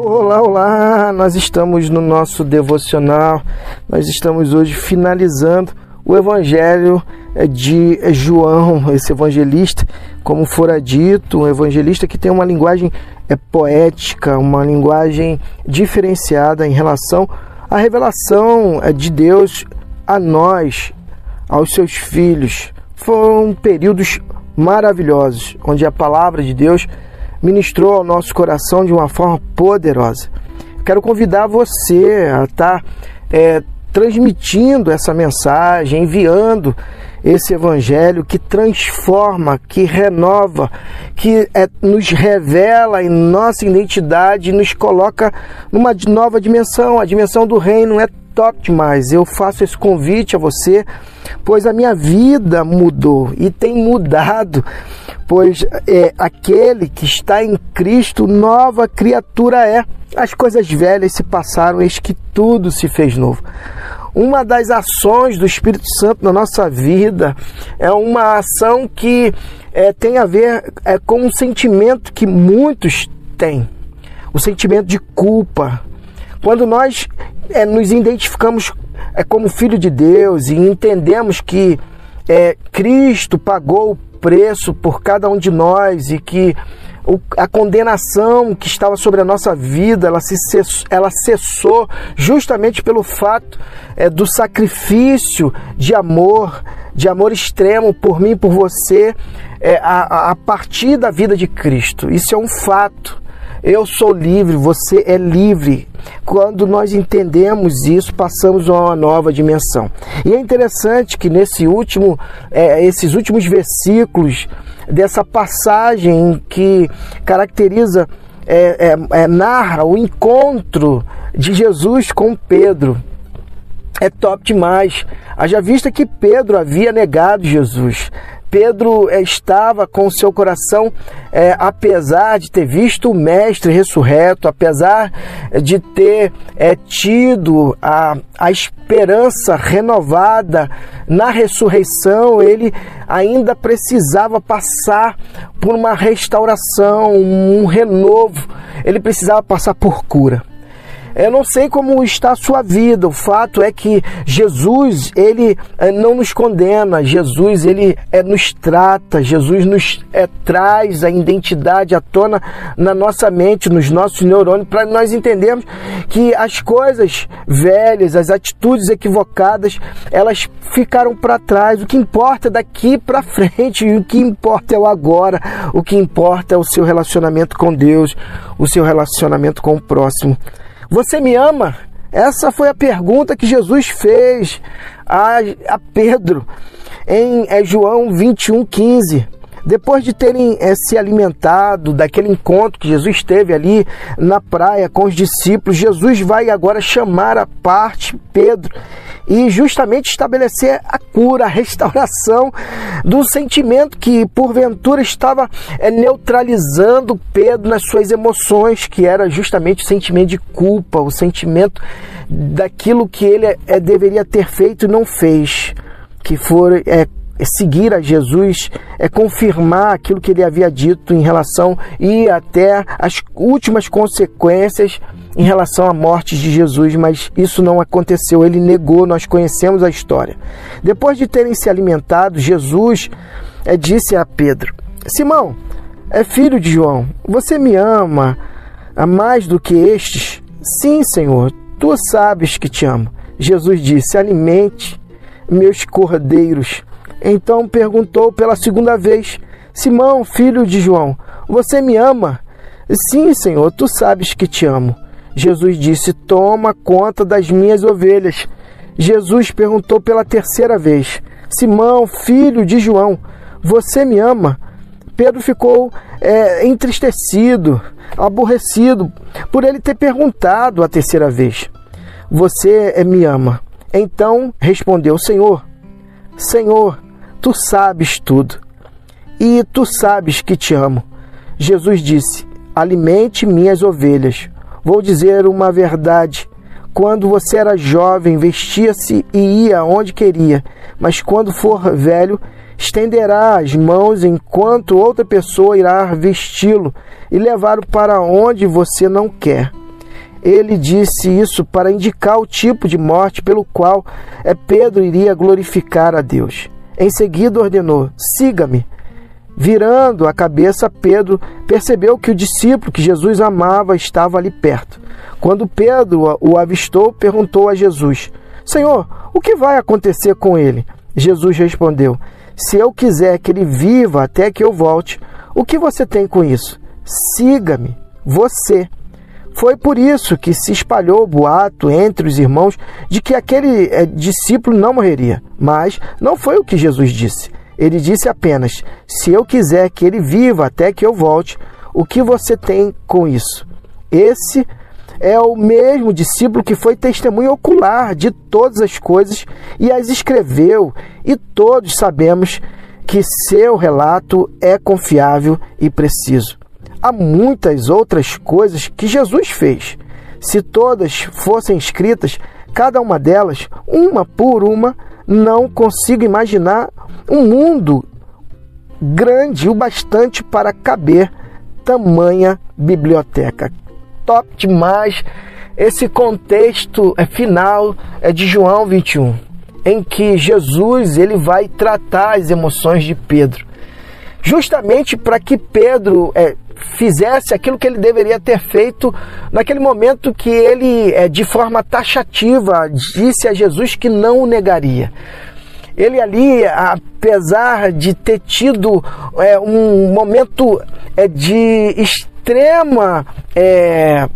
Olá, olá! Nós estamos no nosso devocional, nós estamos hoje finalizando o Evangelho de João, esse evangelista, como fora dito, um evangelista que tem uma linguagem é, poética, uma linguagem diferenciada em relação à revelação é, de Deus a nós, aos seus filhos. Foram períodos maravilhosos, onde a palavra de Deus ministrou ao nosso coração de uma forma poderosa. Quero convidar você a estar é, transmitindo essa mensagem, enviando esse evangelho que transforma, que renova, que é, nos revela em nossa identidade, nos coloca numa nova dimensão, a dimensão do reino é top demais. Eu faço esse convite a você, pois a minha vida mudou e tem mudado, pois é, aquele que está em Cristo, nova criatura é. As coisas velhas se passaram, eis que tudo se fez novo. Uma das ações do Espírito Santo na nossa vida é uma ação que é, tem a ver é, com um sentimento que muitos têm, o sentimento de culpa. Quando nós é, nos identificamos é, como filho de Deus e entendemos que é, Cristo pagou o preço por cada um de nós e que o, a condenação que estava sobre a nossa vida ela, se cessou, ela cessou justamente pelo fato é, do sacrifício de amor, de amor extremo por mim, por você, é, a, a partir da vida de Cristo. Isso é um fato. Eu sou livre, você é livre. Quando nós entendemos isso, passamos a uma nova dimensão. E é interessante que nesse último, é, esses últimos versículos dessa passagem que caracteriza, é, é, é, narra o encontro de Jesus com Pedro. É top demais. Haja vista que Pedro havia negado Jesus. Pedro eh, estava com seu coração, é, apesar de ter visto o Mestre ressurreto, apesar de ter é, tido a, a esperança renovada na ressurreição, ele ainda precisava passar por uma restauração, um renovo, ele precisava passar por cura. Eu não sei como está a sua vida. O fato é que Jesus, ele eh, não nos condena. Jesus, ele é, nos trata. Jesus nos é, traz a identidade à tona na nossa mente, nos nossos neurônios, para nós entendermos que as coisas velhas, as atitudes equivocadas, elas ficaram para trás. O que importa é daqui para frente. O que importa é o agora. O que importa é o seu relacionamento com Deus, o seu relacionamento com o próximo. Você me ama? Essa foi a pergunta que Jesus fez a, a Pedro em é, João 21, 15. Depois de terem é, se alimentado daquele encontro que Jesus teve ali na praia com os discípulos, Jesus vai agora chamar a parte Pedro e justamente estabelecer a cura, a restauração do sentimento que porventura estava é, neutralizando Pedro nas suas emoções, que era justamente o sentimento de culpa, o sentimento daquilo que ele é, deveria ter feito e não fez, que for é, é seguir a Jesus, é confirmar aquilo que ele havia dito em relação e até as últimas consequências em relação à morte de Jesus, mas isso não aconteceu, ele negou, nós conhecemos a história. Depois de terem se alimentado, Jesus é, disse a Pedro: Simão, é filho de João, você me ama a mais do que estes? Sim, Senhor, tu sabes que te amo. Jesus disse: Alimente meus cordeiros. Então perguntou pela segunda vez: Simão, filho de João, você me ama? Sim, Senhor, tu sabes que te amo. Jesus disse: Toma conta das minhas ovelhas. Jesus perguntou pela terceira vez: Simão, filho de João, você me ama? Pedro ficou é, entristecido, aborrecido por ele ter perguntado a terceira vez: Você me ama? Então respondeu: Senhor, Senhor, tu sabes tudo e tu sabes que te amo. Jesus disse: Alimente minhas ovelhas. Vou dizer uma verdade. Quando você era jovem, vestia-se e ia onde queria, mas quando for velho, estenderá as mãos enquanto outra pessoa irá vesti-lo e levá-lo para onde você não quer. ele disse isso para indicar o tipo de morte pelo qual é Pedro iria glorificar a Deus. Em seguida ordenou: "Siga-me". Virando a cabeça, Pedro percebeu que o discípulo que Jesus amava estava ali perto. Quando Pedro o avistou, perguntou a Jesus: Senhor, o que vai acontecer com ele? Jesus respondeu: Se eu quiser que ele viva até que eu volte, o que você tem com isso? Siga-me, você. Foi por isso que se espalhou o boato entre os irmãos de que aquele é, discípulo não morreria. Mas não foi o que Jesus disse. Ele disse apenas: Se eu quiser que ele viva até que eu volte, o que você tem com isso? Esse é o mesmo discípulo que foi testemunho ocular de todas as coisas e as escreveu, e todos sabemos que seu relato é confiável e preciso há muitas outras coisas que Jesus fez. Se todas fossem escritas, cada uma delas, uma por uma, não consigo imaginar um mundo grande o bastante para caber tamanha biblioteca. Top demais esse contexto é final é de João 21, em que Jesus ele vai tratar as emoções de Pedro, justamente para que Pedro é, fizesse aquilo que ele deveria ter feito naquele momento que ele, é, de forma taxativa, disse a Jesus que não o negaria. Ele ali, apesar de ter tido é, um momento é, de extrema é,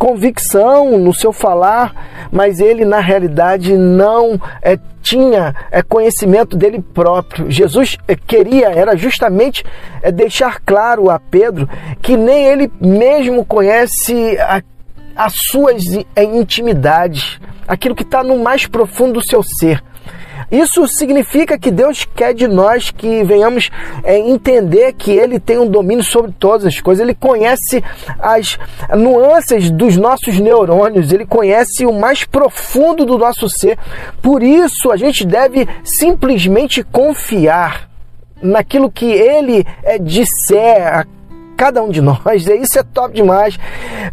convicção no seu falar, mas ele na realidade não é, tinha é, conhecimento dele próprio. Jesus é, queria, era justamente é, deixar claro a Pedro que nem ele mesmo conhece a, as suas é, intimidades, aquilo que está no mais profundo do seu ser. Isso significa que Deus quer de nós que venhamos é, entender que Ele tem um domínio sobre todas as coisas. Ele conhece as nuances dos nossos neurônios, Ele conhece o mais profundo do nosso ser. Por isso, a gente deve simplesmente confiar naquilo que Ele é, disser, cada um de nós. Isso é top demais.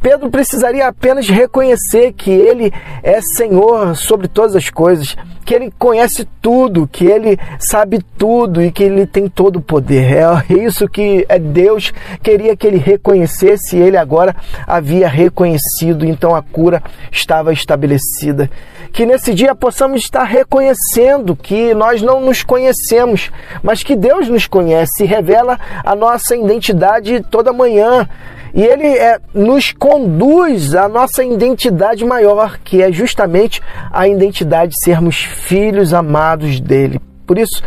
Pedro precisaria apenas reconhecer que ele é Senhor sobre todas as coisas, que ele conhece tudo, que ele sabe tudo e que ele tem todo o poder. É isso que é Deus queria que ele reconhecesse e ele agora havia reconhecido, então a cura estava estabelecida que nesse dia possamos estar reconhecendo que nós não nos conhecemos, mas que Deus nos conhece e revela a nossa identidade toda manhã. E Ele é, nos conduz à nossa identidade maior, que é justamente a identidade de sermos filhos amados dele. Por isso,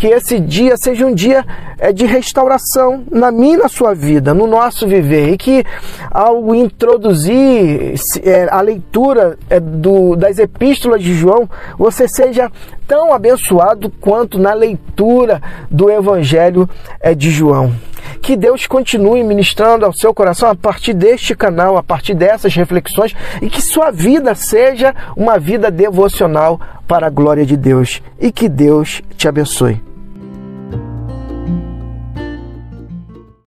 que esse dia seja um dia é, de restauração na minha na sua vida, no nosso viver, e que ao introduzir é, a leitura é, do, das epístolas de João, você seja tão abençoado quanto na leitura do Evangelho de João. Que Deus continue ministrando ao seu coração a partir deste canal, a partir dessas reflexões e que sua vida seja uma vida devocional para a glória de Deus. E que Deus te abençoe.